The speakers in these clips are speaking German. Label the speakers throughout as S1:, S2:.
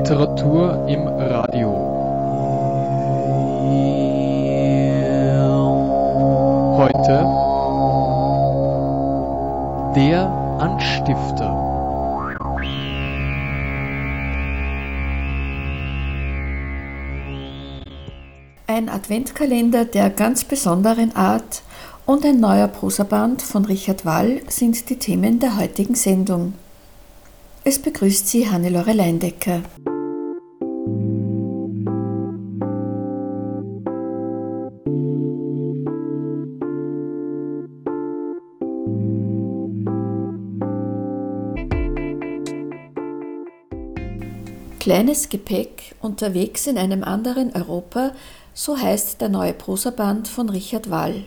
S1: Literatur im Radio. Heute Der Anstifter.
S2: Ein Adventkalender der ganz besonderen Art und ein neuer Prosaband von Richard Wall sind die Themen der heutigen Sendung. Es begrüßt Sie Hannelore Leindecker. Kleines Gepäck unterwegs in einem anderen Europa, so heißt der neue Prosaband von Richard Wall.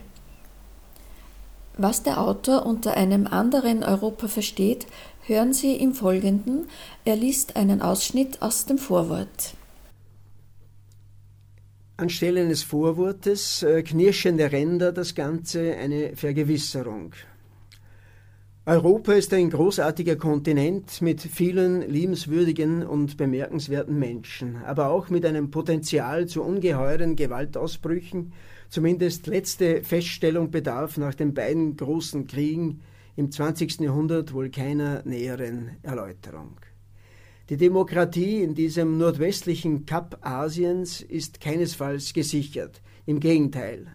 S2: Was der Autor unter einem anderen Europa versteht, Hören Sie im Folgenden, er liest einen Ausschnitt aus dem Vorwort.
S3: Anstelle eines Vorwortes äh, knirschende Ränder das Ganze eine Vergewisserung. Europa ist ein großartiger Kontinent mit vielen liebenswürdigen und bemerkenswerten Menschen, aber auch mit einem Potenzial zu ungeheuren Gewaltausbrüchen, zumindest letzte Feststellung bedarf nach den beiden großen Kriegen im 20. Jahrhundert wohl keiner näheren Erläuterung. Die Demokratie in diesem nordwestlichen Kap Asiens ist keinesfalls gesichert. Im Gegenteil.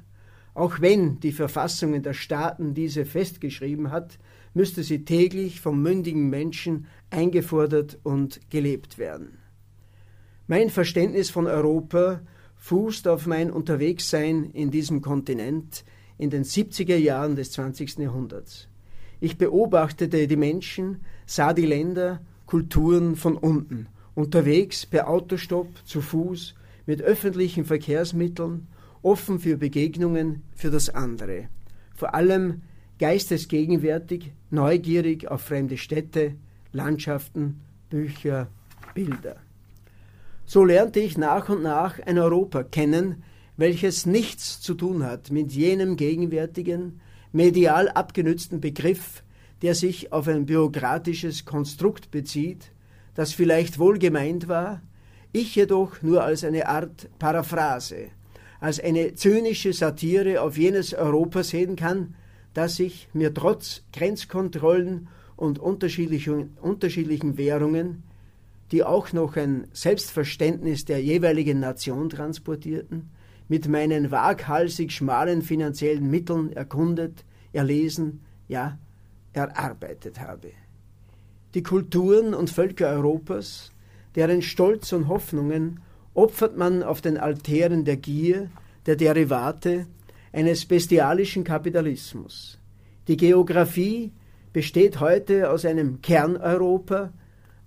S3: Auch wenn die Verfassungen der Staaten diese festgeschrieben hat, müsste sie täglich vom mündigen Menschen eingefordert und gelebt werden. Mein Verständnis von Europa fußt auf mein Unterwegssein in diesem Kontinent in den 70er Jahren des 20. Jahrhunderts. Ich beobachtete die Menschen, sah die Länder, Kulturen von unten, unterwegs per Autostopp, zu Fuß, mit öffentlichen Verkehrsmitteln, offen für Begegnungen für das andere. Vor allem geistesgegenwärtig, neugierig auf fremde Städte, Landschaften, Bücher, Bilder. So lernte ich nach und nach ein Europa kennen, welches nichts zu tun hat mit jenem gegenwärtigen, medial abgenützten Begriff, der sich auf ein bürokratisches Konstrukt bezieht, das vielleicht wohl gemeint war, ich jedoch nur als eine Art Paraphrase, als eine zynische Satire auf jenes Europa sehen kann, das sich mir trotz Grenzkontrollen und unterschiedlichen, unterschiedlichen Währungen, die auch noch ein Selbstverständnis der jeweiligen Nation transportierten, mit meinen waghalsig schmalen finanziellen Mitteln erkundet, erlesen, ja, erarbeitet habe. Die Kulturen und Völker Europas, deren Stolz und Hoffnungen opfert man auf den Altären der Gier, der Derivate, eines bestialischen Kapitalismus. Die Geographie besteht heute aus einem Kerneuropa,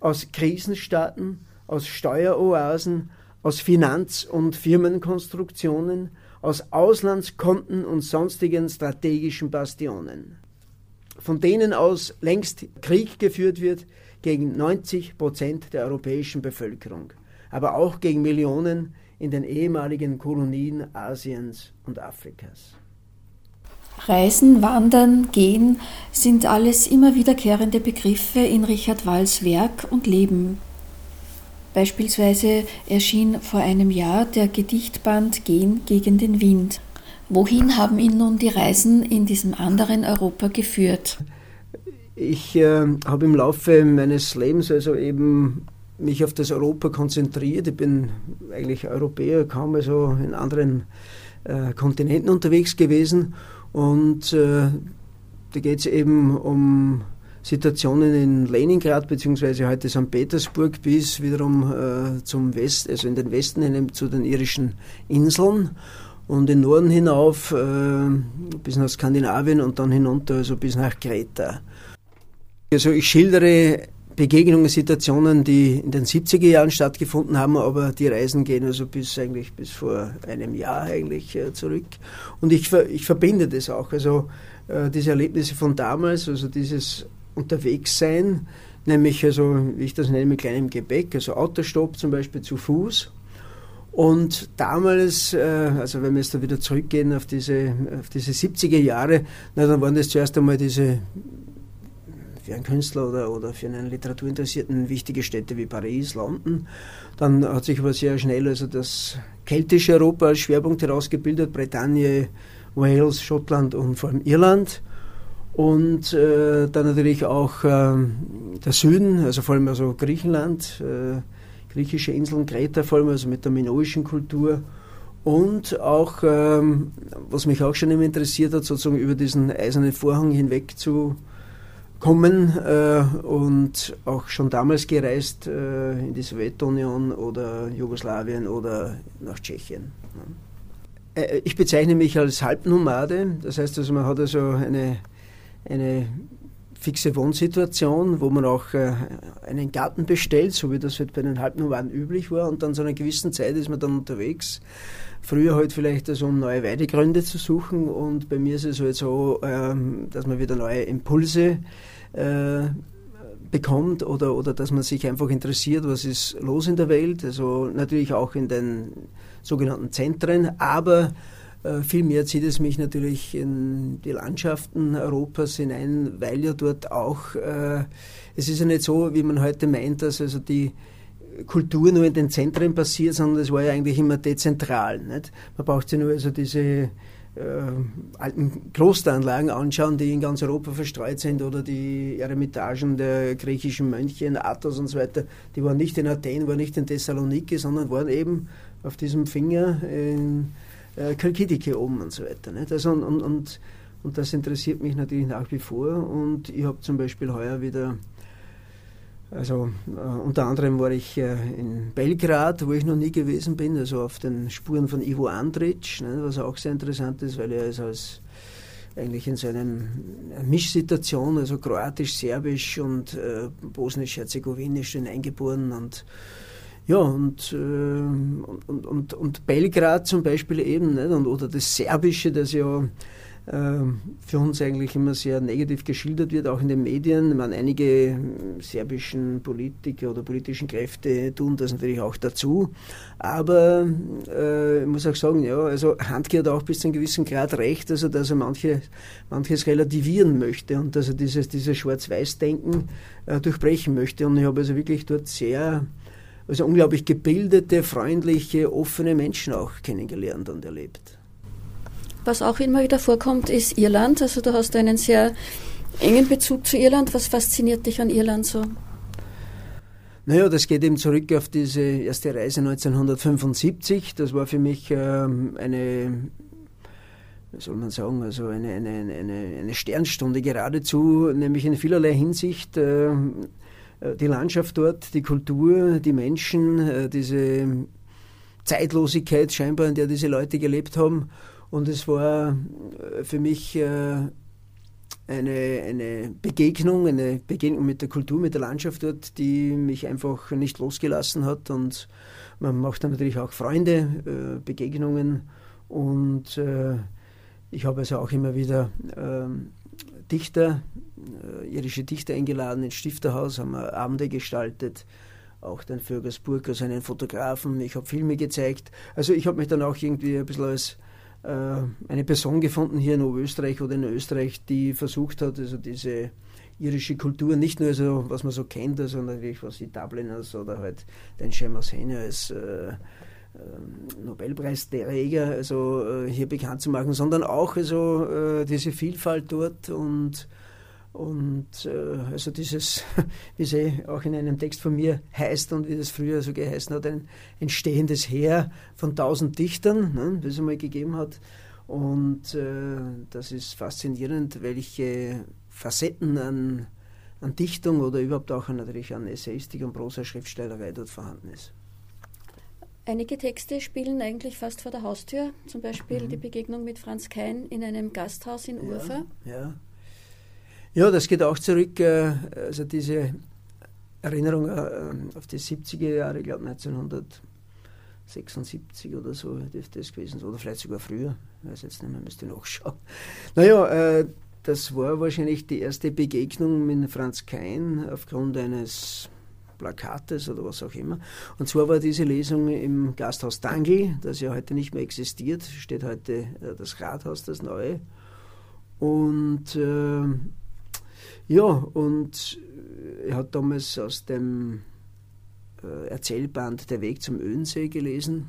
S3: aus Krisenstaaten, aus Steueroasen, aus Finanz- und Firmenkonstruktionen, aus Auslandskonten und sonstigen strategischen Bastionen, von denen aus längst Krieg geführt wird gegen 90 Prozent der europäischen Bevölkerung, aber auch gegen Millionen in den ehemaligen Kolonien Asiens und Afrikas.
S2: Reisen, Wandern, Gehen sind alles immer wiederkehrende Begriffe in Richard Walls Werk und Leben. Beispielsweise erschien vor einem Jahr der Gedichtband Gehen gegen den Wind. Wohin haben ihn nun die Reisen in diesem anderen Europa geführt?
S3: Ich äh, habe im Laufe meines Lebens also eben mich auf das Europa konzentriert. Ich bin eigentlich Europäer, kaum also in anderen äh, Kontinenten unterwegs gewesen. Und äh, da geht es eben um Situationen in Leningrad bzw. heute St. Petersburg bis wiederum äh, zum West, also in den Westen hin zu den irischen Inseln und in Norden hinauf äh, bis nach Skandinavien und dann hinunter, also bis nach Kreta. Also ich schildere Begegnungen, Situationen, die in den 70er Jahren stattgefunden haben, aber die Reisen gehen also bis eigentlich bis vor einem Jahr eigentlich äh, zurück. Und ich, ich verbinde das auch. Also äh, diese Erlebnisse von damals, also dieses unterwegs sein, nämlich also, wie ich das nenne, mit kleinem Gepäck, also Autostopp zum Beispiel zu Fuß. Und damals, äh, also wenn wir jetzt da wieder zurückgehen auf diese, auf diese 70er Jahre, na, dann waren das zuerst einmal diese für einen Künstler oder, oder für einen Literaturinteressierten wichtige Städte wie Paris, London. Dann hat sich aber sehr schnell also das keltische Europa als Schwerpunkt herausgebildet, Bretagne, Wales, Schottland und vor allem Irland. Und äh, dann natürlich auch äh, der Süden, also vor allem also Griechenland, äh, griechische Inseln, Kreta vor allem, also mit der minoischen Kultur. Und auch, ähm, was mich auch schon immer interessiert hat, sozusagen über diesen eisernen Vorhang hinweg zu kommen äh, und auch schon damals gereist äh, in die Sowjetunion oder Jugoslawien oder nach Tschechien. Äh, ich bezeichne mich als Halbnomade, das heißt also, man hat also eine eine fixe Wohnsituation, wo man auch äh, einen Garten bestellt, so wie das halt bei den Halbnomaden üblich war. Und dann zu einer gewissen Zeit ist man dann unterwegs. Früher halt vielleicht also, um neue Weidegründe zu suchen. Und bei mir ist es halt so, ähm, dass man wieder neue Impulse äh, bekommt oder, oder dass man sich einfach interessiert, was ist los in der Welt. Also natürlich auch in den sogenannten Zentren, aber Vielmehr zieht es mich natürlich in die Landschaften Europas hinein, weil ja dort auch, äh, es ist ja nicht so, wie man heute meint, dass also die Kultur nur in den Zentren passiert, sondern es war ja eigentlich immer dezentral. Nicht? Man braucht sich nur also diese äh, alten Klosteranlagen anschauen, die in ganz Europa verstreut sind, oder die Eremitagen der griechischen Mönche in Athos und so weiter. Die waren nicht in Athen, waren nicht in Thessaloniki, sondern waren eben auf diesem Finger in äh, Kalkidike oben und so weiter. Nicht? Also und, und, und, und das interessiert mich natürlich nach wie vor und ich habe zum Beispiel heuer wieder also äh, unter anderem war ich äh, in Belgrad, wo ich noch nie gewesen bin, also auf den Spuren von Ivo Andrić, ne, was auch sehr interessant ist, weil er ist als eigentlich in so einer Mischsituation, also kroatisch, serbisch und äh, bosnisch-herzegowinisch hineingeboren und ja, und, äh, und, und, und, Belgrad zum Beispiel eben, nicht? Und, oder das Serbische, das ja äh, für uns eigentlich immer sehr negativ geschildert wird, auch in den Medien. Ich meine, einige serbischen Politiker oder politischen Kräfte tun das natürlich auch dazu. Aber äh, ich muss auch sagen, ja, also Handke hat auch bis zu einem gewissen Grad recht, also dass er manche, manches relativieren möchte und dass er dieses, dieses Schwarz-Weiß-Denken äh, durchbrechen möchte. Und ich habe also wirklich dort sehr also unglaublich gebildete, freundliche, offene Menschen auch kennengelernt und erlebt.
S2: Was auch immer wieder vorkommt, ist Irland. Also du hast einen sehr engen Bezug zu Irland. Was fasziniert dich an Irland so?
S3: Naja, das geht eben zurück auf diese erste Reise 1975. Das war für mich ähm, eine, wie soll man sagen, also eine, eine, eine, eine Sternstunde geradezu, nämlich in vielerlei Hinsicht. Äh, äh, die Landschaft dort, die Kultur, die Menschen, äh, diese Zeitlosigkeit scheinbar, in der diese Leute gelebt haben. Und es war äh, für mich eine, eine Begegnung, eine Begegnung mit der Kultur, mit der Landschaft dort, die mich einfach nicht losgelassen hat. Und man macht dann natürlich auch Freunde, Begegnungen. Und ich habe also auch immer wieder ähm, Dichter, äh, irische Dichter eingeladen ins Stifterhaus, haben wir Abende gestaltet, auch den Vögersburg, also einen Fotografen, ich habe Filme gezeigt. Also ich habe mich dann auch irgendwie ein bisschen als äh, eine Person gefunden hier in Oberösterreich oder in Österreich, die versucht hat, also diese irische Kultur, nicht nur so, was man so kennt, also natürlich was die Dubliners oder halt den Seamus Henry als äh, Nobelpreisträger also äh, hier bekannt zu machen, sondern auch also äh, diese Vielfalt dort und und äh, also dieses, wie es auch in einem Text von mir heißt und wie das früher so geheißen hat, ein entstehendes Heer von tausend Dichtern, ne, das es einmal gegeben hat. Und äh, das ist faszinierend, welche Facetten an, an Dichtung oder überhaupt auch natürlich an Essayistik und Prosa-Schriftstellerei dort vorhanden ist.
S2: Einige Texte spielen eigentlich fast vor der Haustür, zum Beispiel mhm. die Begegnung mit Franz Kein in einem Gasthaus in Urfa.
S3: Ja, ja. ja das geht auch zurück, äh, also diese Erinnerung äh, auf die 70er Jahre, ich glaube 1976 oder so dürfte es gewesen sein, oder vielleicht sogar früher, ich weiß jetzt nicht mehr, müsste nachschauen. Naja, äh, das war wahrscheinlich die erste Begegnung mit Franz Kein aufgrund eines Plakates oder was auch immer. Und zwar war diese Lesung im Gasthaus Dangl, das ja heute nicht mehr existiert, steht heute äh, das Rathaus, das neue. Und äh, Ja, und er hat damals aus dem äh, Erzählband Der Weg zum Öhensee gelesen.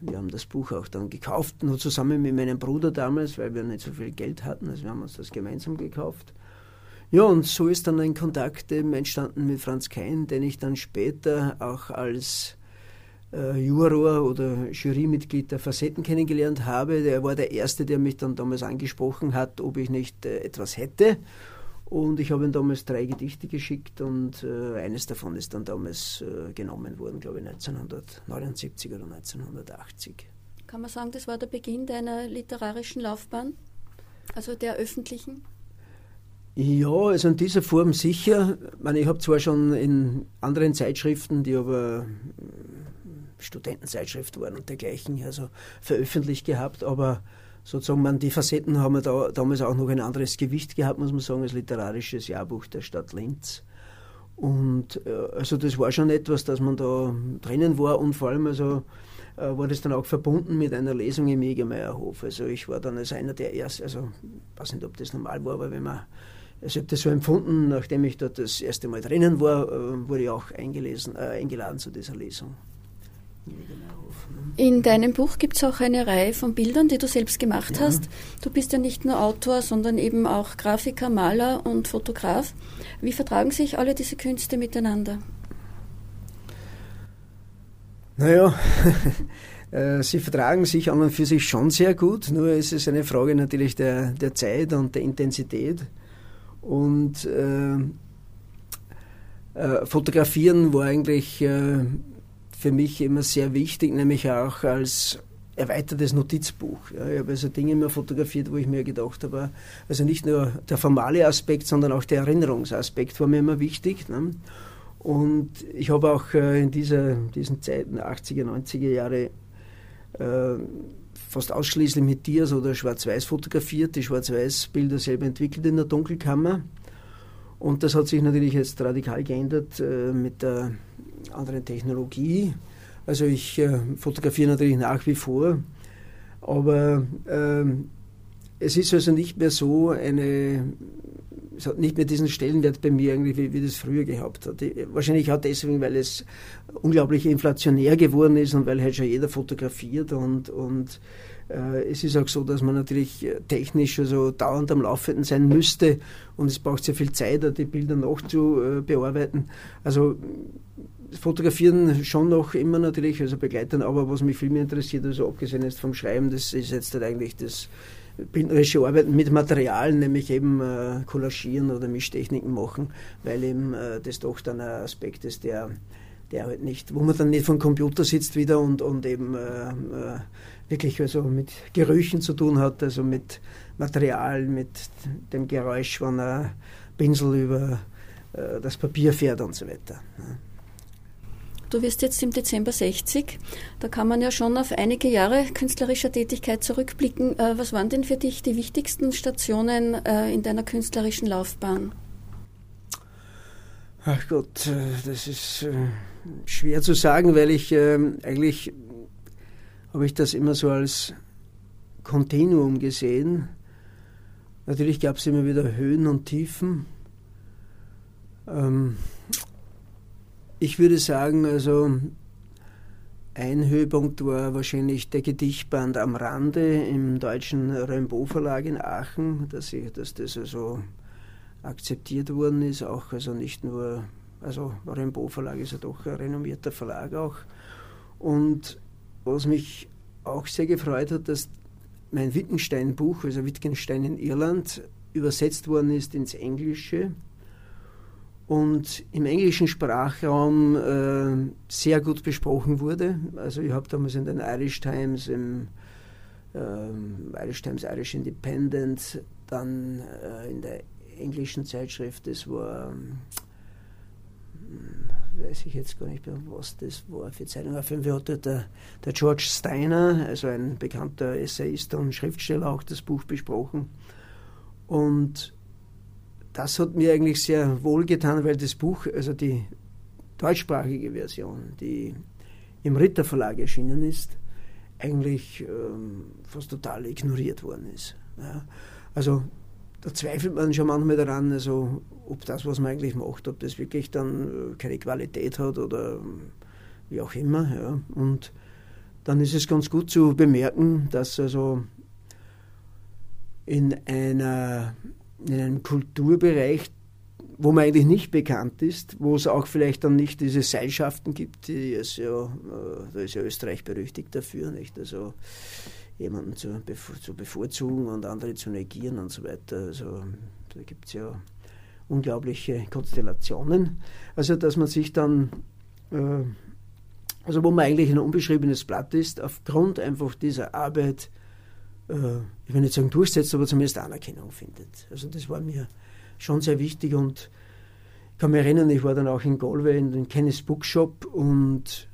S3: Wir haben das Buch auch dann gekauft, nur zusammen mit meinem Bruder damals, weil wir nicht so viel Geld hatten. Also wir haben uns das gemeinsam gekauft. Ja, und so ist dann ein Kontakt eben entstanden mit Franz Kein, den ich dann später auch als äh, Juror oder Jurymitglied der Facetten kennengelernt habe. Der war der Erste, der mich dann damals angesprochen hat, ob ich nicht äh, etwas hätte. Und ich habe ihm damals drei Gedichte geschickt und äh, eines davon ist dann damals äh, genommen worden, glaube ich 1979 oder 1980.
S2: Kann man sagen, das war der Beginn deiner literarischen Laufbahn? Also der öffentlichen?
S3: Ja, also in dieser Form sicher. Ich, meine, ich habe zwar schon in anderen Zeitschriften, die aber äh, Studentenzeitschrift waren und dergleichen, also veröffentlicht gehabt, aber sozusagen, man, die Facetten haben da, damals auch noch ein anderes Gewicht gehabt, muss man sagen, als literarisches Jahrbuch der Stadt Linz. Und äh, also das war schon etwas, dass man da drinnen war und vor allem also äh, war das dann auch verbunden mit einer Lesung im Egermeierhof. Also ich war dann als einer der ersten, also ich weiß nicht, ob das normal war, aber wenn man also ich habe das so empfunden, nachdem ich dort das erste Mal drinnen war, äh, wurde ich auch eingelesen, äh, eingeladen zu dieser Lesung.
S2: In deinem Buch gibt es auch eine Reihe von Bildern, die du selbst gemacht ja. hast. Du bist ja nicht nur Autor, sondern eben auch Grafiker, Maler und Fotograf. Wie vertragen sich alle diese Künste miteinander?
S3: Naja, äh, sie vertragen sich an und für sich schon sehr gut, nur ist es eine Frage natürlich der, der Zeit und der Intensität. Und äh, äh, Fotografieren war eigentlich äh, für mich immer sehr wichtig, nämlich auch als erweitertes Notizbuch. Ja, ich habe also Dinge immer fotografiert, wo ich mir gedacht habe, also nicht nur der formale Aspekt, sondern auch der Erinnerungsaspekt war mir immer wichtig. Ne? Und ich habe auch äh, in dieser, diesen Zeiten, 80er, 90er Jahre, äh, fast ausschließlich mit Dias oder Schwarz-Weiß fotografiert, die Schwarz-Weiß-Bilder selber entwickelt in der Dunkelkammer. Und das hat sich natürlich jetzt radikal geändert äh, mit der anderen Technologie. Also ich äh, fotografiere natürlich nach wie vor, aber äh, es ist also nicht mehr so eine, es hat nicht mehr diesen Stellenwert bei mir irgendwie, wie, wie das früher gehabt hat. Wahrscheinlich auch deswegen, weil es unglaublich inflationär geworden ist und weil halt schon jeder fotografiert und, und äh, es ist auch so, dass man natürlich technisch also dauernd am Laufenden sein müsste und es braucht sehr viel Zeit, die Bilder noch zu äh, bearbeiten. Also Fotografieren schon noch immer natürlich, also begleiten, aber was mich viel mehr interessiert, also abgesehen jetzt vom Schreiben, das ist jetzt halt eigentlich das bildnerische Arbeiten mit Materialien, nämlich eben äh, Collagieren oder Mischtechniken machen, weil eben äh, das doch dann ein Aspekt ist, der, der halt nicht, wo man dann nicht vom Computer sitzt wieder und, und eben äh, äh wirklich also mit Gerüchen zu tun hat, also mit Material, mit dem Geräusch, wenn ein Pinsel über äh, das Papier fährt und so weiter.
S2: Du wirst jetzt im Dezember 60. Da kann man ja schon auf einige Jahre künstlerischer Tätigkeit zurückblicken. Äh, was waren denn für dich die wichtigsten Stationen äh, in deiner künstlerischen Laufbahn?
S3: Ach Gott, äh, das ist schwer zu sagen, weil ich ähm, eigentlich habe ich das immer so als Kontinuum gesehen. Natürlich gab es immer wieder Höhen und Tiefen. Ähm, ich würde sagen, also ein Höhepunkt war wahrscheinlich der Gedichtband am Rande im deutschen Rimbaud Verlag in Aachen, dass, ich, dass das also akzeptiert worden ist, auch also nicht nur, also Rimbaud Verlag ist ja doch ein renommierter Verlag auch. Und was mich auch sehr gefreut hat, dass mein Wittgenstein-Buch, also Wittgenstein in Irland, übersetzt worden ist ins Englische und im englischen Sprachraum äh, sehr gut besprochen wurde. Also ich habe damals in den Irish Times, im äh, Irish Times, Irish Independent, dann äh, in der englischen Zeitschrift, das war, hm, weiß ich jetzt gar nicht mehr, was das war für Zeitung. Auf jeden Fall hat der, der George Steiner, also ein bekannter Essayist und Schriftsteller, auch das Buch besprochen. Und das hat mir eigentlich sehr wohl getan, weil das Buch, also die deutschsprachige Version, die im Ritter Verlag erschienen ist, eigentlich ähm, fast total ignoriert worden ist. Ja. Also da zweifelt man schon manchmal daran, also ob das, was man eigentlich macht, ob das wirklich dann keine Qualität hat oder wie auch immer. Ja. Und dann ist es ganz gut zu bemerken, dass also in, einer, in einem Kulturbereich, wo man eigentlich nicht bekannt ist, wo es auch vielleicht dann nicht diese Seilschaften gibt, die es ja, äh, da ist ja Österreich berüchtigt dafür, nicht? Also jemanden zu, zu bevorzugen und andere zu negieren und so weiter. Also da gibt es ja unglaubliche Konstellationen. Also dass man sich dann, äh, also wo man eigentlich ein unbeschriebenes Blatt ist, aufgrund einfach dieser Arbeit, ich will nicht sagen durchsetzt, aber zumindest Anerkennung findet. Also das war mir schon sehr wichtig und ich kann mich erinnern, ich war dann auch in Galway in den Kenneth Bookshop und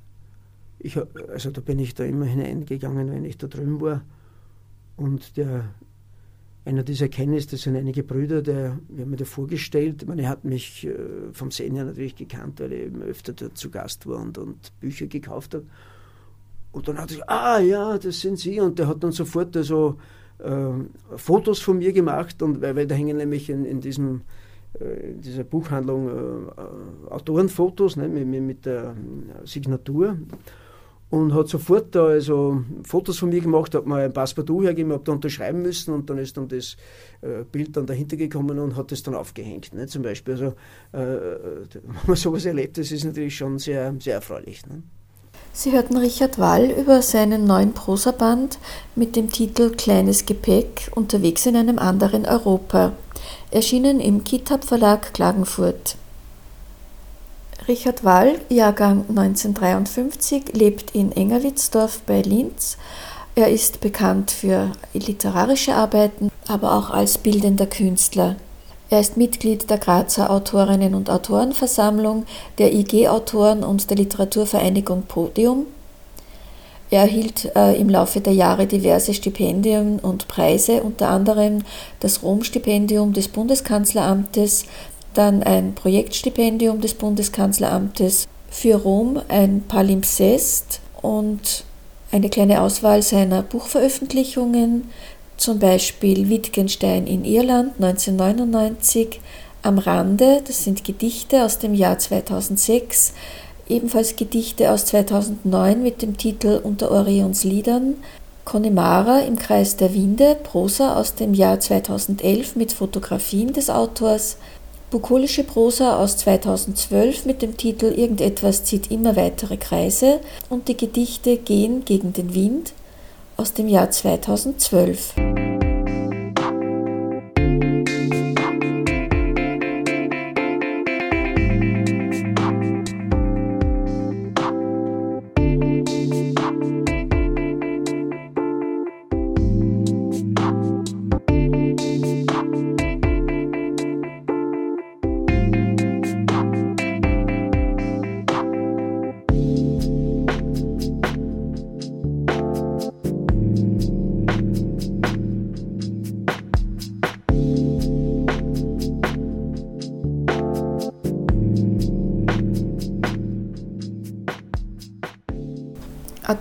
S3: ich, also da bin ich da immer hineingegangen, wenn ich da drüben war. Und der, einer dieser Kennis, das sind einige Brüder, der, wir haben mir da vorgestellt. Ich meine, er hat mich äh, vom Sehen her natürlich gekannt, weil ich öfter dort zu Gast war und, und Bücher gekauft habe. Und dann hat er gesagt, ah ja, das sind Sie. Und der hat dann sofort also äh, Fotos von mir gemacht, und, weil, weil da hängen nämlich in, in diesem äh, in dieser Buchhandlung äh, Autorenfotos ne, mit, mit, der Signatur und hat sofort da also Fotos von mir gemacht, hat mir ein Passepartout hergegeben, habe da unterschreiben müssen und dann ist dann das äh, Bild dann dahinter gekommen und hat es dann aufgehängt. Ne? Zum Beispiel, also äh, wenn man sowas erlebt, das ist natürlich schon sehr, sehr erfreulich. Ne?
S2: Sie hörten Richard Wall über seinen neuen Prosaband mit dem Titel Kleines Gepäck unterwegs in einem anderen Europa, erschienen im Kitab Verlag Klagenfurt. Richard Wall, Jahrgang 1953, lebt in Engerwitzdorf bei Linz. Er ist bekannt für literarische Arbeiten, aber auch als bildender Künstler. Er ist Mitglied der Grazer Autorinnen und Autorenversammlung, der IG-Autoren und der Literaturvereinigung Podium. Er erhielt äh, im Laufe der Jahre diverse Stipendien und Preise, unter anderem das Rom-Stipendium des Bundeskanzleramtes, dann ein Projektstipendium des Bundeskanzleramtes für Rom, ein Palimpsest und eine kleine Auswahl seiner Buchveröffentlichungen, zum Beispiel Wittgenstein in Irland 1999, Am Rande, das sind Gedichte aus dem Jahr 2006, ebenfalls Gedichte aus 2009 mit dem Titel Unter Orions Liedern, Connemara im Kreis der Winde, Prosa aus dem Jahr 2011 mit Fotografien des Autors, Bukolische Prosa aus 2012 mit dem Titel Irgendetwas zieht immer weitere Kreise und die Gedichte Gehen gegen den Wind aus dem Jahr 2012.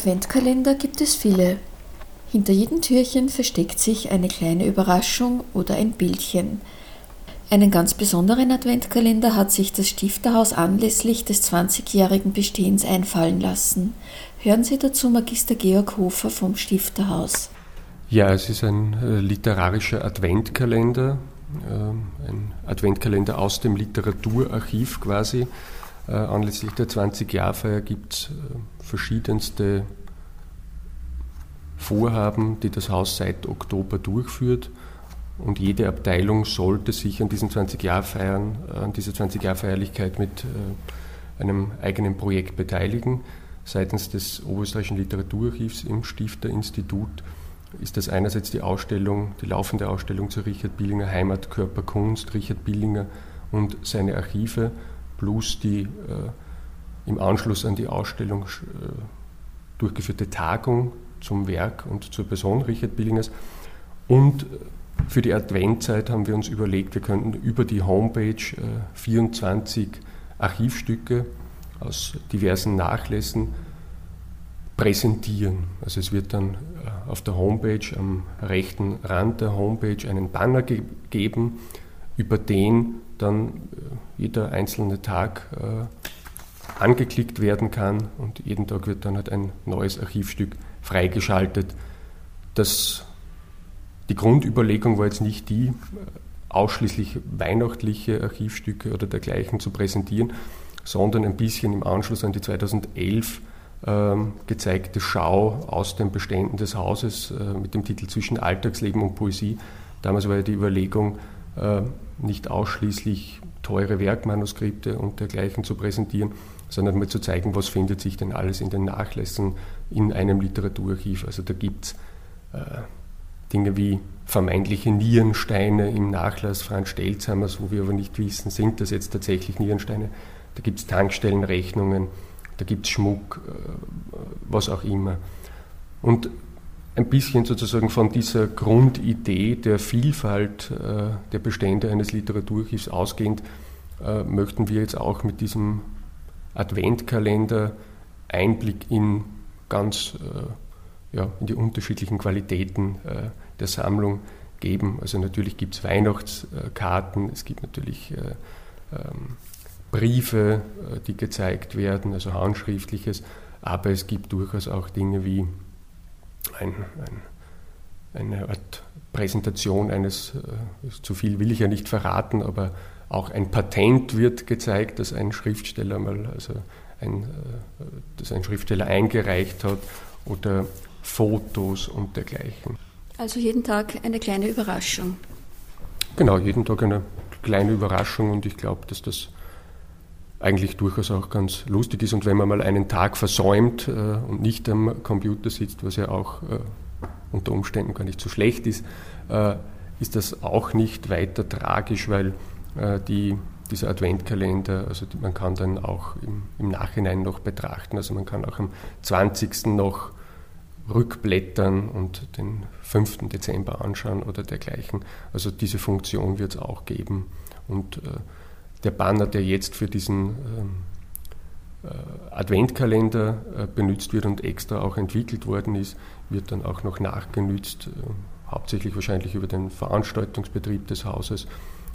S2: Adventkalender gibt es viele. Hinter jedem Türchen versteckt sich eine kleine Überraschung oder ein Bildchen. Einen ganz besonderen Adventkalender hat sich das Stifterhaus anlässlich des 20-jährigen Bestehens einfallen lassen. Hören Sie dazu Magister Georg Hofer vom Stifterhaus.
S4: Ja, es ist ein äh, literarischer Adventkalender, äh, ein Adventkalender aus dem Literaturarchiv quasi. Äh, anlässlich der 20-Jahr-Feier gibt es äh, verschiedenste Vorhaben, die das Haus seit Oktober durchführt. Und jede Abteilung sollte sich an diesen 20-Jahr-Feiern, äh, an dieser 20-Jahr-Feierlichkeit mit einem eigenen Projekt beteiligen. Seitens des Oberösterreichischen Literaturarchivs im Stifterinstitut ist das einerseits die Ausstellung, die laufende Ausstellung zu Richard Billinger Heimat, Körper, Kunst, Richard Billinger und seine Archive, plus die äh, im Anschluss an die Ausstellung äh, durchgeführte Tagung zum Werk und zur Person Richard Billingers. Und für die Adventzeit haben wir uns überlegt, wir könnten über die Homepage 24 Archivstücke aus diversen Nachlässen präsentieren. Also es wird dann äh, auf der Homepage, am rechten Rand der Homepage einen Banner ge geben, über den dann äh, jeder einzelne Tag äh, angeklickt werden kann und jeden Tag wird dann halt ein neues Archivstück freigeschaltet. Das, die Grundüberlegung war jetzt nicht die, ausschließlich weihnachtliche Archivstücke oder dergleichen zu präsentieren, sondern ein bisschen im Anschluss an die 2011 ähm, gezeigte Schau aus den Beständen des Hauses äh, mit dem Titel Zwischen Alltagsleben und Poesie. Damals war ja die Überlegung, äh, nicht ausschließlich teure Werkmanuskripte und dergleichen zu präsentieren, sondern mal zu zeigen, was findet sich denn alles in den Nachlässen in einem Literaturarchiv. Also da gibt es äh, Dinge wie vermeintliche Nierensteine im Nachlass Franz Stelzhammers, wo wir aber nicht wissen, sind das jetzt tatsächlich Nierensteine. Da gibt es Tankstellenrechnungen, da gibt es Schmuck, äh, was auch immer. Und ein bisschen sozusagen von dieser Grundidee der Vielfalt äh, der Bestände eines Literaturarchivs ausgehend, äh, möchten wir jetzt auch mit diesem Adventkalender Einblick in ganz ja, in die unterschiedlichen Qualitäten der Sammlung geben. Also natürlich gibt es Weihnachtskarten, es gibt natürlich ähm, Briefe, äh, die gezeigt werden, also handschriftliches, aber es gibt durchaus auch Dinge wie ein, ein, eine Art Präsentation eines, äh, zu viel will ich ja nicht verraten, aber auch ein Patent wird gezeigt, das ein Schriftsteller mal, also ein, äh, das ein Schriftsteller eingereicht hat oder Fotos und dergleichen.
S2: Also jeden Tag eine kleine Überraschung.
S4: Genau, jeden Tag eine kleine Überraschung und ich glaube, dass das eigentlich durchaus auch ganz lustig ist. Und wenn man mal einen Tag versäumt äh, und nicht am Computer sitzt, was ja auch äh, unter Umständen gar nicht so schlecht ist, äh, ist das auch nicht weiter tragisch, weil die, dieser Adventkalender, also man kann dann auch im, im, Nachhinein noch betrachten. Also man kann auch am 20. noch rückblättern und den 5. Dezember anschauen oder dergleichen. Also diese Funktion wird es auch geben. Und äh, der Banner, der jetzt für diesen ähm, äh, Adventkalender äh, benutzt wird und extra auch entwickelt worden ist, wird dann auch noch nachgenützt, äh, hauptsächlich wahrscheinlich über den Veranstaltungsbetrieb des Hauses.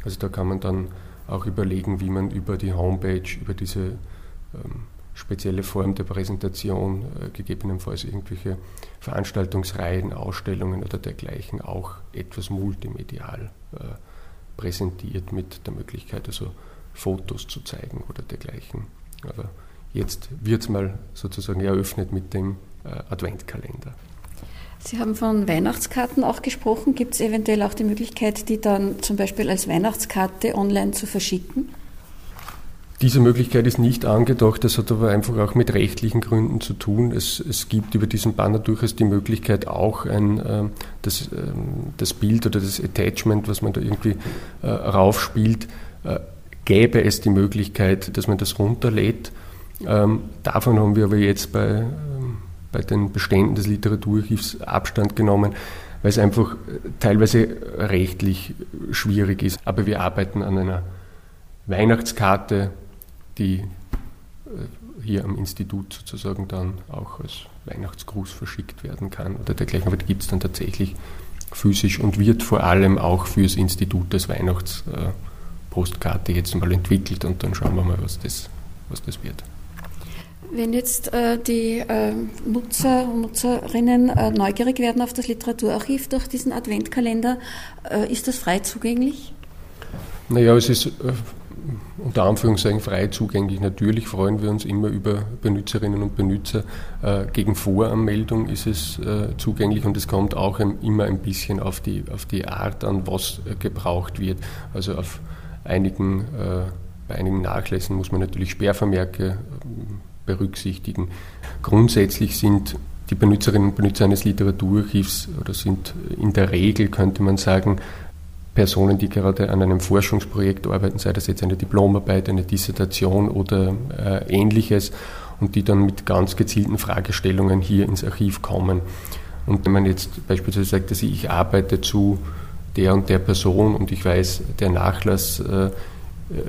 S4: Also da kann man dann auch überlegen, wie man über die Homepage, über diese ähm, spezielle Form der Präsentation, gegebenenfalls irgendwelche Veranstaltungsreihen, Ausstellungen oder dergleichen auch etwas multimedial präsentiert mit der Möglichkeit, also Fotos zu zeigen oder dergleichen. Aber jetzt wird es mal sozusagen eröffnet mit dem äh, Adventkalender.
S2: Sie haben von Weihnachtskarten auch gesprochen. Gibt es eventuell auch die Möglichkeit, die dann zum Beispiel als Weihnachtskarte online zu verschicken?
S4: Diese Möglichkeit ist nicht angedacht, das hat aber einfach auch mit rechtlichen Gründen zu tun. Es, es gibt über diesen Banner durchaus die Möglichkeit, auch ein, äh, das, äh, das Bild oder das Attachment, was man da irgendwie äh, raufspielt, äh, gäbe es die Möglichkeit, dass man das runterlädt. Ähm, davon haben wir aber jetzt bei, ähm, bei den Beständen des Literaturarchivs Abstand genommen, weil es einfach teilweise rechtlich schwierig ist. Aber wir arbeiten an einer Weihnachtskarte, die äh, hier am Institut sozusagen dann auch als Weihnachtsgruß verschickt werden kann oder dergleichen. Aber die gibt es dann tatsächlich physisch und wird vor allem auch fürs Institut als Weihnachts äh, jetzt mal entwickelt und dann schauen wir mal, was das, was das wird.
S2: Wenn jetzt äh, die äh, Nutzer und Nutzerinnen äh, neugierig werden auf das Literaturarchiv durch diesen Adventkalender, äh, ist das frei zugänglich?
S4: Naja, es ist äh, unter Anführungszeichen frei zugänglich. Natürlich freuen wir uns immer über Benutzerinnen und Benutzer. Äh, gegen Voranmeldung ist es zugänglich und es kommt auch immer ein bisschen auf die, auf die Art an, was gebraucht wird. Also auf einigen, bei einigen Nachlässen muss man natürlich Sperrvermerke äh, berücksichtigen. Grundsätzlich sind die Benutzerinnen und Benutzer eines Literaturarchivs oder sind in der Regel, könnte man sagen, Personen, die gerade an einem Forschungsprojekt arbeiten, sei das jetzt eine Diplomarbeit, eine Dissertation oder äh, ähnliches, und die dann mit ganz gezielten Fragestellungen hier ins Archiv kommen. Und wenn man jetzt beispielsweise sagt, dass ich arbeite zu der und der Person und ich weiß, der Nachlass äh,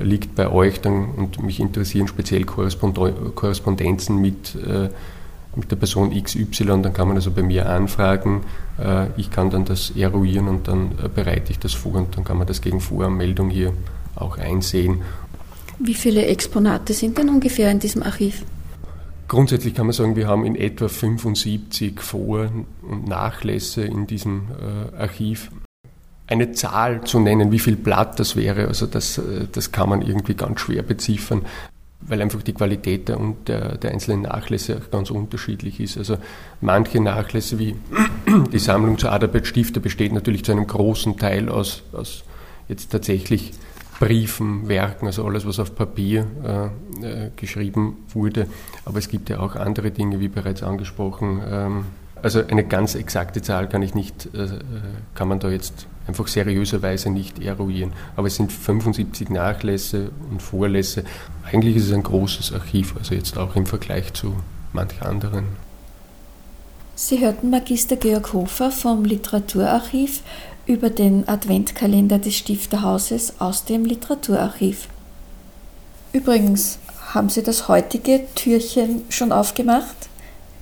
S4: liegt bei euch dann und mich interessieren speziell Korrespondenzen mit äh, mit der Person XY, dann kann man also bei mir anfragen, äh, ich kann dann das eruieren und dann äh, bereite ich das vor und dann kann man das gegen Voranmeldung hier auch einsehen.
S2: Wie viele Exponate sind denn ungefähr in diesem Archiv?
S4: Grundsätzlich kann man sagen, wir haben in etwa 75 Vor- und Nachlässe in diesem äh, Archiv. Eine Zahl zu nennen, wie viel Blatt das wäre, also das, das kann man irgendwie ganz schwer beziffern weil einfach die Qualität der, der, der, einzelnen Nachlässe auch ganz unterschiedlich ist. Also manche Nachlässe wie die Sammlung zur Adalbert Stifter besteht natürlich zu einem großen Teil aus, aus jetzt tatsächlich Briefen, Werken, also alles, was auf Papier äh, äh, geschrieben wurde. Aber es gibt ja auch andere Dinge, wie bereits angesprochen. Ähm, also eine ganz exakte Zahl kann ich nicht, äh, äh kann man da jetzt einfach seriöserweise nicht eruieren. Aber es sind 75 Nachlässe und Vorlässe. Eigentlich ist es ein großes Archiv, also jetzt auch im Vergleich zu manch anderen.
S2: Sie hörten Magister Georg Hofer vom Literaturarchiv über den Adventkalender des Stifterhauses aus dem Literaturarchiv. Übrigens, haben Sie das heutige Türchen schon aufgemacht?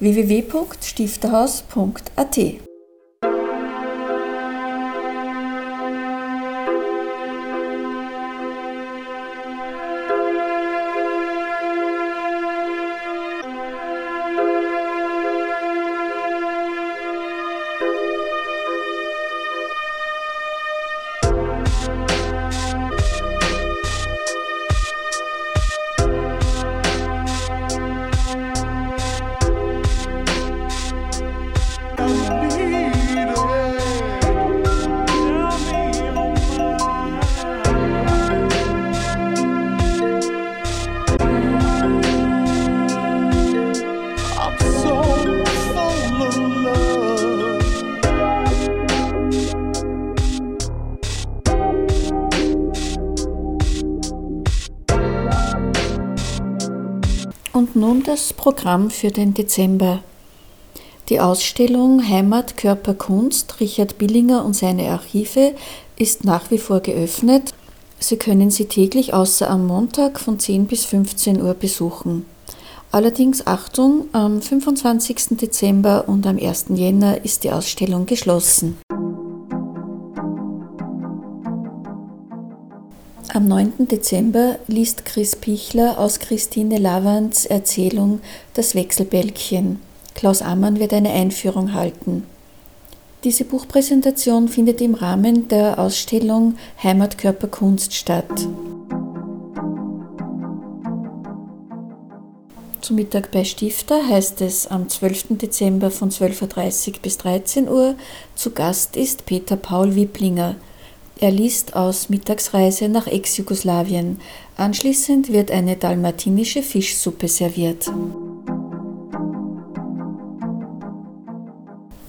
S2: www.stifterhaus.at Programm für den Dezember. Die Ausstellung Heimat, Körper, Kunst, Richard Billinger und seine Archive ist nach wie vor geöffnet. Sie können sie täglich außer am Montag von 10 bis 15 Uhr besuchen. Allerdings Achtung, am 25. Dezember und am 1. Jänner ist die Ausstellung geschlossen. Am 9. Dezember liest Chris Pichler aus Christine Lavands Erzählung Das Wechselbälkchen. Klaus Ammann wird eine Einführung halten. Diese Buchpräsentation findet im Rahmen der Ausstellung Heimatkörper Kunst statt. Zum Mittag bei Stifter heißt es am 12. Dezember von 12.30 Uhr bis 13 Uhr. Zu Gast ist Peter Paul Wipplinger. Er liest aus Mittagsreise nach Ex-Jugoslawien. Anschließend wird eine dalmatinische Fischsuppe serviert.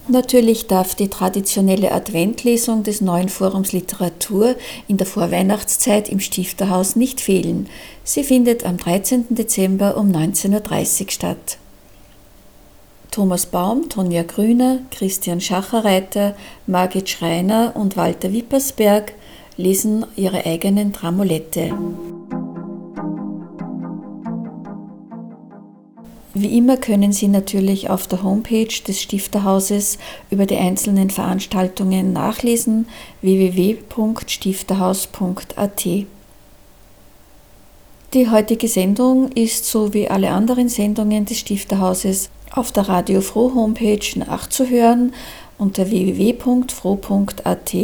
S2: Natürlich darf die traditionelle Adventlesung des neuen Forums Literatur in der Vorweihnachtszeit im Stifterhaus nicht fehlen. Sie findet am 13. Dezember um 19.30 Uhr statt. Thomas Baum, Tonja Grüner, Christian Schacherreiter, Margit Schreiner und Walter Wippersberg lesen ihre eigenen Tramolette. Wie immer können Sie natürlich auf der Homepage des Stifterhauses über die einzelnen Veranstaltungen nachlesen www.stifterhaus.at. Die heutige Sendung ist so wie alle anderen Sendungen des Stifterhauses auf der Radio Froh Homepage nachzuhören unter www.froh.at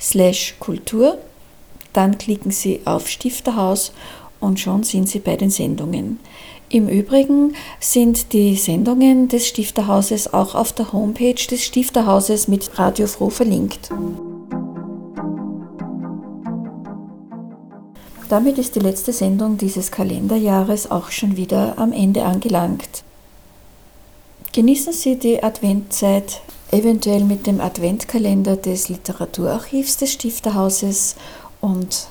S2: slash Kultur. Dann klicken Sie auf Stifterhaus und schon sind Sie bei den Sendungen. Im Übrigen sind die Sendungen des Stifterhauses auch auf der Homepage des Stifterhauses mit Radio Froh verlinkt. Damit ist die letzte Sendung dieses Kalenderjahres auch schon wieder am Ende angelangt. Genießen Sie die Adventzeit eventuell mit dem Adventkalender des Literaturarchivs des Stifterhauses und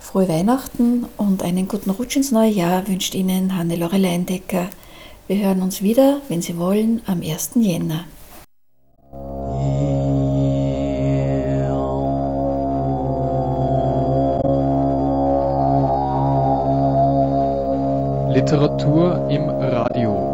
S2: frohe Weihnachten und einen guten Rutsch ins neue Jahr wünscht Ihnen Hannelore Leindecker. Wir hören uns wieder, wenn Sie wollen, am 1. Jänner.
S1: Literatur im Radio.